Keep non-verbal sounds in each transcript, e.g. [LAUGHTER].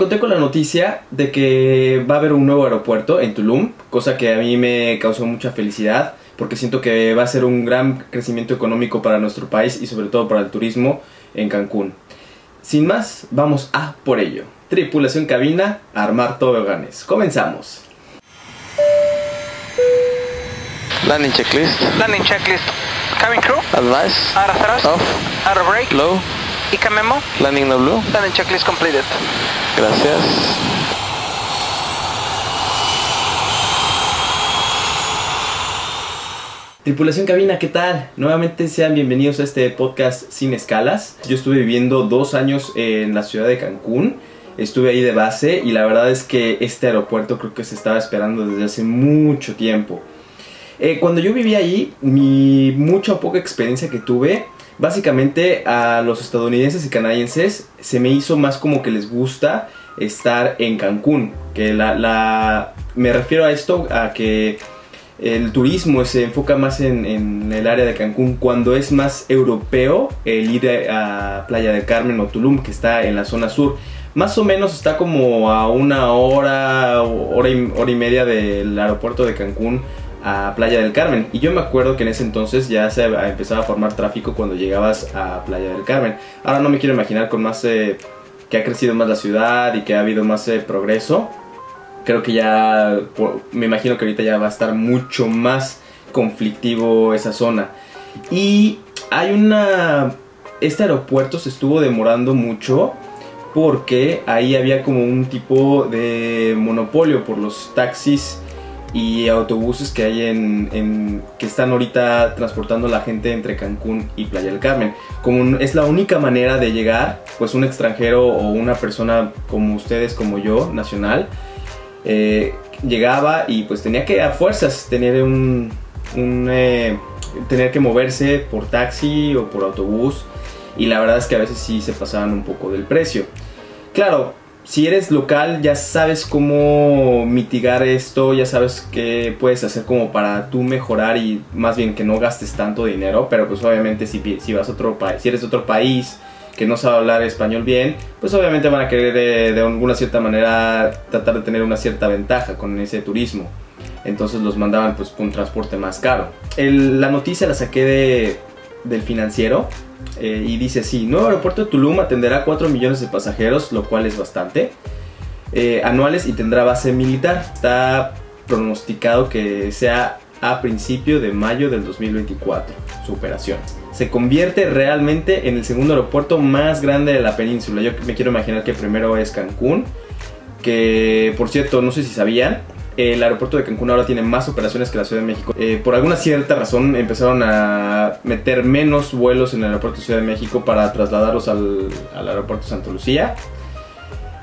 encontré con la noticia de que va a haber un nuevo aeropuerto en Tulum, cosa que a mí me causó mucha felicidad porque siento que va a ser un gran crecimiento económico para nuestro país y sobre todo para el turismo en Cancún. Sin más, vamos a por ello. Tripulación cabina, armar toboganes. Comenzamos. Landing checklist. Landing checklist. Cabin crew. Advice. Out of thrust. Off. Out of brake. Low. ICA memo. Landing no blue. Landing checklist completed. Gracias. Tripulación cabina, ¿qué tal? Nuevamente sean bienvenidos a este podcast sin escalas. Yo estuve viviendo dos años en la ciudad de Cancún. Estuve ahí de base y la verdad es que este aeropuerto creo que se estaba esperando desde hace mucho tiempo. Eh, cuando yo vivía ahí, mi mucha o poca experiencia que tuve, básicamente a los estadounidenses y canadienses se me hizo más como que les gusta estar en Cancún. Que la, me refiero a esto a que el turismo se enfoca más en, el área de Cancún cuando es más europeo el ir a Playa del Carmen o Tulum que está en la zona sur. Más o menos está como a una hora, hora hora y media del aeropuerto de Cancún a Playa del Carmen. Y yo me acuerdo que en ese entonces ya se empezaba a formar tráfico cuando llegabas a Playa del Carmen. Ahora no me quiero imaginar con más eh, que ha crecido más la ciudad y que ha habido más eh, progreso. Creo que ya, me imagino que ahorita ya va a estar mucho más conflictivo esa zona. Y hay una... Este aeropuerto se estuvo demorando mucho porque ahí había como un tipo de monopolio por los taxis y autobuses que hay en, que están ahorita transportando la gente entre Cancún y Playa del Carmen. Como es la única manera de llegar, pues un extranjero o una persona como ustedes, como yo, nacional, eh, llegaba y pues tenía que a fuerzas tener un, un eh, tener que moverse por taxi o por autobús y la verdad es que a veces sí se pasaban un poco del precio. Claro, si eres local ya sabes cómo mitigar esto, ya sabes qué puedes hacer como para tú mejorar y más bien que no gastes tanto dinero, pero pues obviamente si, si vas a otro país, si eres de otro país que no sabe hablar español bien, pues obviamente van a querer eh, de alguna cierta manera tratar de tener una cierta ventaja con ese turismo. Entonces los mandaban pues un transporte más caro. El, la noticia la saqué de, del financiero eh, y dice así, nuevo aeropuerto de Tulum atenderá 4 millones de pasajeros, lo cual es bastante, eh, anuales y tendrá base militar. Está pronosticado que sea a principio de mayo del 2024, su operación. Se convierte realmente en el segundo aeropuerto más grande de la península. Yo me quiero imaginar que primero es Cancún, que por cierto, no sé si sabían, el aeropuerto de Cancún ahora tiene más operaciones que la Ciudad de México. Eh, por alguna cierta razón empezaron a meter menos vuelos en el aeropuerto de Ciudad de México para trasladarlos al, aeropuerto de Santa Lucía.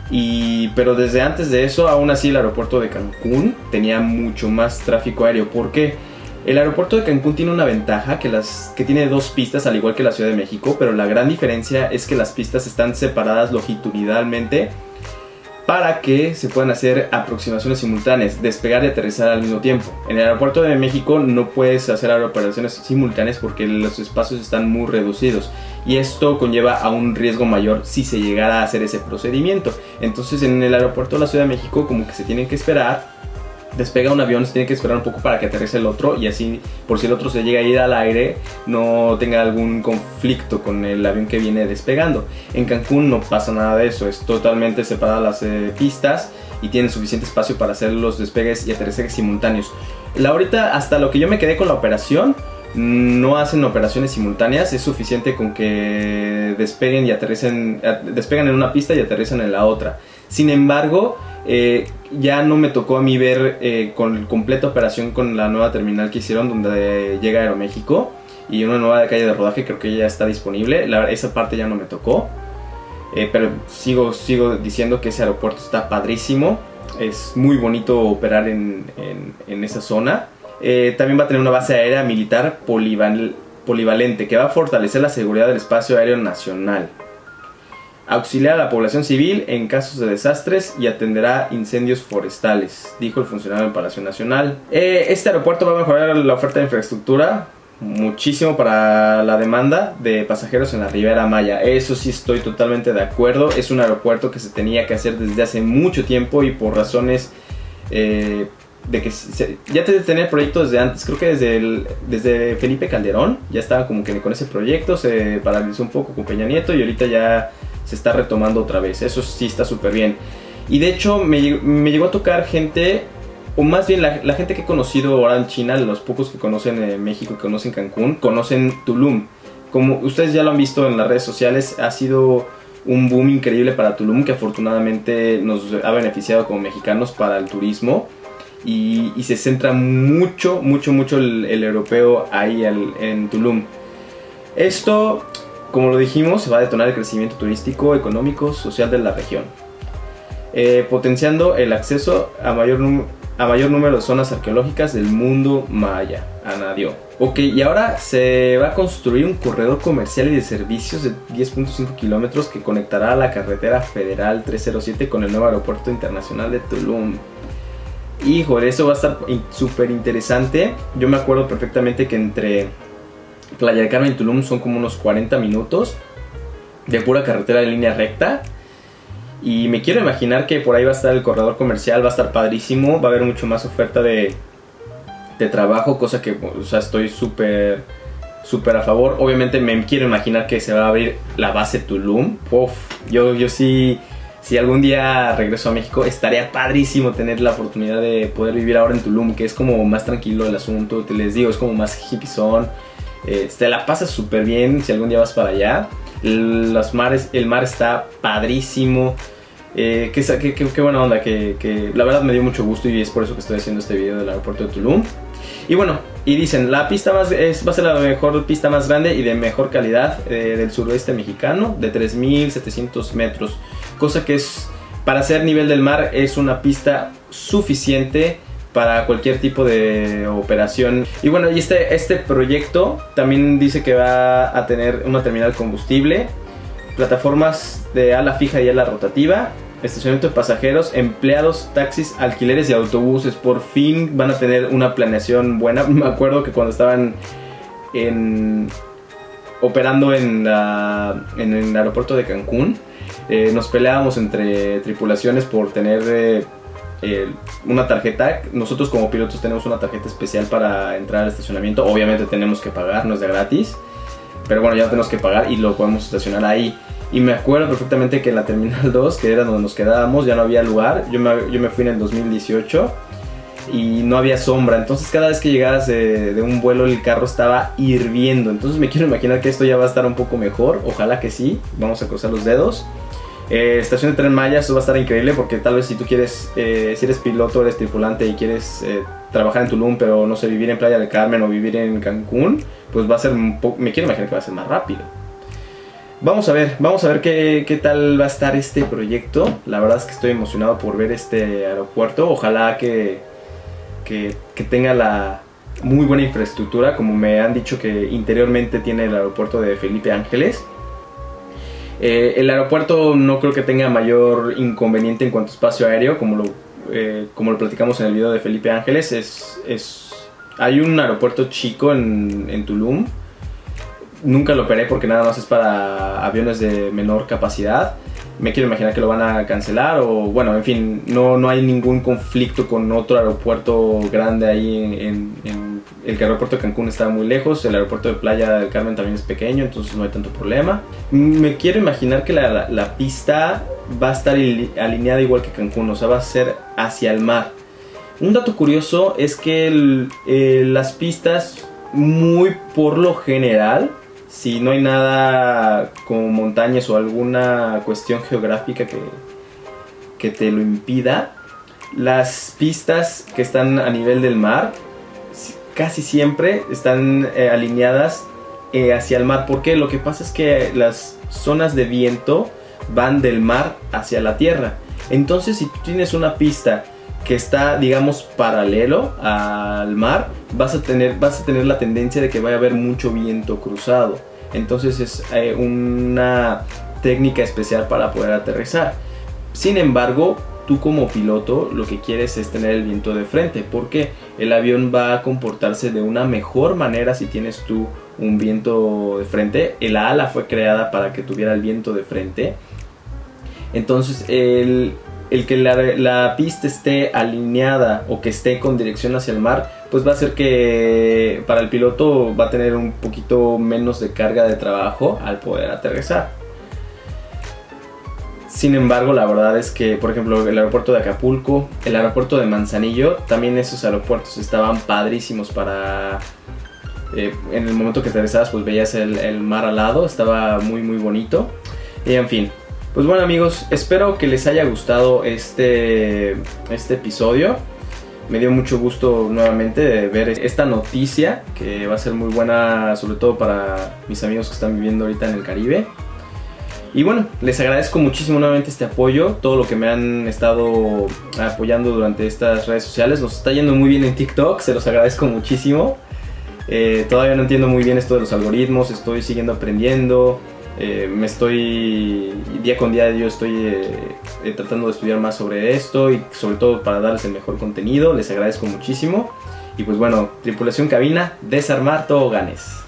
Y, pero desde antes de eso, aún así el aeropuerto de Cancún tenía mucho más tráfico aéreo. ¿Por qué? El aeropuerto de Cancún tiene una ventaja que, las, que tiene dos pistas al igual que la Ciudad de México, pero la gran diferencia es que las pistas están separadas longitudinalmente para que se puedan hacer aproximaciones simultáneas, despegar y aterrizar al mismo tiempo. En el aeropuerto de México no puedes hacer operaciones simultáneas porque los espacios están muy reducidos y esto conlleva a un riesgo mayor si se llegara a hacer ese procedimiento. Entonces en el aeropuerto de la Ciudad de México como que se tienen que esperar despega un avión, se tiene que esperar un poco para que aterrice el otro y así por si el otro se llega a ir al aire no tenga algún conflicto con el avión que viene despegando. En Cancún no pasa nada de eso, es totalmente separadas las eh, pistas y tienen suficiente espacio para hacer los despegues y aterrizajes simultáneos. La ahorita hasta lo que yo me quedé con la operación no hacen operaciones simultáneas, es suficiente con que despeguen y aterricen, despegan en una pista y aterrizan en la otra. Sin embargo, eh, ya no me tocó a mí ver eh, con completa operación con la nueva terminal que hicieron donde llega Aeroméxico y una nueva calle de rodaje creo que ya está disponible. Esa parte ya no me tocó. Eh, pero sigo, sigo diciendo que ese aeropuerto está padrísimo. Es muy bonito operar en, en esa zona. Eh, también va a tener una base aérea militar polival polivalente que va a fortalecer la seguridad del espacio aéreo nacional auxiliar a la población civil en casos de desastres y atenderá incendios forestales, dijo el funcionario del Palacio Nacional. Eh, este aeropuerto va a mejorar la oferta de infraestructura muchísimo para la demanda de pasajeros en la Ribera Maya. Eso sí estoy totalmente de acuerdo. Es un aeropuerto que se tenía que hacer desde hace mucho tiempo y por razones eh, de que se- ya te tener proyecto desde antes. Creo que desde, el- desde Felipe Calderón ya estaba como que con ese proyecto. Se paralizó un poco con Peña Nieto y ahorita ya se está retomando otra vez. Eso sí está súper bien. Y de hecho me, me llegó a tocar gente, o más bien la, la gente que he conocido ahora en China, los pocos que conocen eh, México, que conocen Cancún, conocen Tulum. Como ustedes ya lo han visto en las redes sociales, ha sido un boom increíble para Tulum que afortunadamente nos ha beneficiado como mexicanos para el turismo. Y, se centra mucho, mucho, mucho el, europeo ahí al- en Tulum. Esto, como lo dijimos, va a detonar el crecimiento turístico, económico, social de la región eh, potenciando el acceso a mayor, a mayor número de zonas arqueológicas del mundo maya. Anadio. Ok, y ahora se va a construir un corredor comercial y de servicios de 10.5 kilómetros que conectará a la carretera federal 307 con el nuevo aeropuerto internacional de Tulum. Híjole, eso va a estar súper interesante. Yo me acuerdo perfectamente que entre Playa del Carmen y Tulum son como unos 40 minutos de pura carretera de línea recta. Y me quiero imaginar que por ahí va a estar el corredor comercial, va a estar padrísimo, va a haber mucho más oferta de, de trabajo, cosa que o sea, estoy súper súper a favor. Obviamente me quiero imaginar que se va a abrir la base Tulum. Uf, yo, yo sí, si algún día regreso a México, estaría padrísimo tener la oportunidad de poder vivir ahora en Tulum, que es como más tranquilo el asunto, te les digo, es como más hippie eh, te la pasas súper bien si algún día vas para allá. Los mares, el mar está padrísimo. Eh, qué, qué- buena onda, que, que la verdad me dio mucho gusto y es por eso que estoy haciendo este video del aeropuerto de Tulum. Y bueno, y dicen, la pista más es, va a ser la mejor pista más grande y de mejor calidad eh, del suroeste mexicano, de 3.700 metros. Cosa que es, para ser nivel del mar, es una pista suficiente para cualquier tipo de operación. Y bueno, y este, este proyecto también dice que va a tener una terminal combustible, plataformas de ala fija y ala rotativa, estacionamiento de pasajeros, empleados, taxis, alquileres y autobuses. Por fin van a tener una planeación buena. [LAUGHS] Me acuerdo que cuando estaban en operando en, la- en el aeropuerto de Cancún, eh, nos peleábamos entre tripulaciones por tener eh, una tarjeta. Nosotros como pilotos tenemos una tarjeta especial para entrar al estacionamiento. Obviamente tenemos que pagar, no es de gratis. Pero bueno, ya tenemos que pagar y lo podemos estacionar ahí. Y me acuerdo perfectamente que en la Terminal 2, que era donde nos quedábamos, ya no había lugar. Yo me, yo me fui en el 2018 y no había sombra. Entonces cada vez que llegabas de, un vuelo el carro estaba hirviendo. Entonces me [LAUGHS] quiero imaginar que esto ya va a estar un poco mejor. Ojalá que sí. Vamos a cruzar los dedos. Eh, estación de tren Maya, eso va a estar increíble porque tal vez si tú quieres, eh, si eres piloto, eres tripulante y quieres eh, trabajar en Tulum, pero no sé, vivir en Playa del Carmen o vivir en Cancún, pues va a ser un poco, me quiero imaginar que va a ser más rápido. Vamos a ver, vamos a ver qué, qué tal va a estar este proyecto. La verdad es que estoy emocionado por ver este aeropuerto. Ojalá que, que, tenga la muy buena infraestructura, como me han dicho que interiormente tiene el aeropuerto de Felipe Ángeles. Eh, el aeropuerto no creo que tenga mayor inconveniente en cuanto a espacio aéreo, como lo, eh, como lo platicamos en el video de Felipe Ángeles. Es, es, hay un aeropuerto chico en, en Tulum. Nunca lo operé porque nada más es para aviones de menor capacidad. Me quiero imaginar que lo van a cancelar o bueno, en fin, no, no hay ningún conflicto con otro aeropuerto grande ahí en, el aeropuerto de Cancún está muy lejos, el aeropuerto de Playa del Carmen también es pequeño, entonces no hay tanto problema. Me quiero imaginar que la, la- pista va a estar alineada igual que Cancún, o sea, va a ser hacia el mar. Un dato curioso es que eh, las pistas, muy por lo general, si no hay nada como montañas o alguna cuestión geográfica que, que te lo impida, las pistas que están a nivel del mar si- casi siempre están eh, alineadas eh, hacia el mar. porque Lo que pasa es que las zonas de viento van del mar hacia la tierra. Entonces, si tú tienes una pista que está, digamos, paralelo al mar, vas a tener, vas a tener la tendencia de que vaya a haber mucho viento cruzado. Entonces es eh, una técnica especial para poder aterrizar. Sin embargo, tú como piloto lo que quieres es tener el viento de frente. ¿Por qué? el avión va a comportarse de una mejor manera si tienes tú un viento de frente. El ala fue creada para que tuviera el viento de frente. Entonces el, el que la, pista esté alineada o que esté con dirección hacia el mar, pues va a hacer que para el piloto va a tener un poquito menos de carga de trabajo al poder aterrizar. Sin embargo, la verdad es que, por ejemplo, el aeropuerto de Acapulco, el aeropuerto de Manzanillo, también esos aeropuertos estaban padrísimos para... Eh, en el momento que aterrizabas, pues veías el, el mar al lado, estaba muy, muy bonito. Y en fin, pues bueno amigos, espero que les haya gustado este, este episodio. Me dio mucho gusto nuevamente de ver esta noticia que va a ser muy buena sobre todo para mis amigos que están viviendo ahorita en el Caribe. Y bueno, les agradezco muchísimo nuevamente este apoyo, todo lo que me han estado apoyando durante estas redes sociales. Nos está yendo muy bien en TikTok, se los agradezco muchísimo. Eh, todavía no entiendo muy bien esto de los algoritmos, estoy siguiendo aprendiendo. Eh, me estoy, día con día yo estoy eh, tratando de estudiar más sobre esto y sobre todo para darles el mejor contenido. Les agradezco muchísimo. Y pues bueno, tripulación cabina, desarmar ganes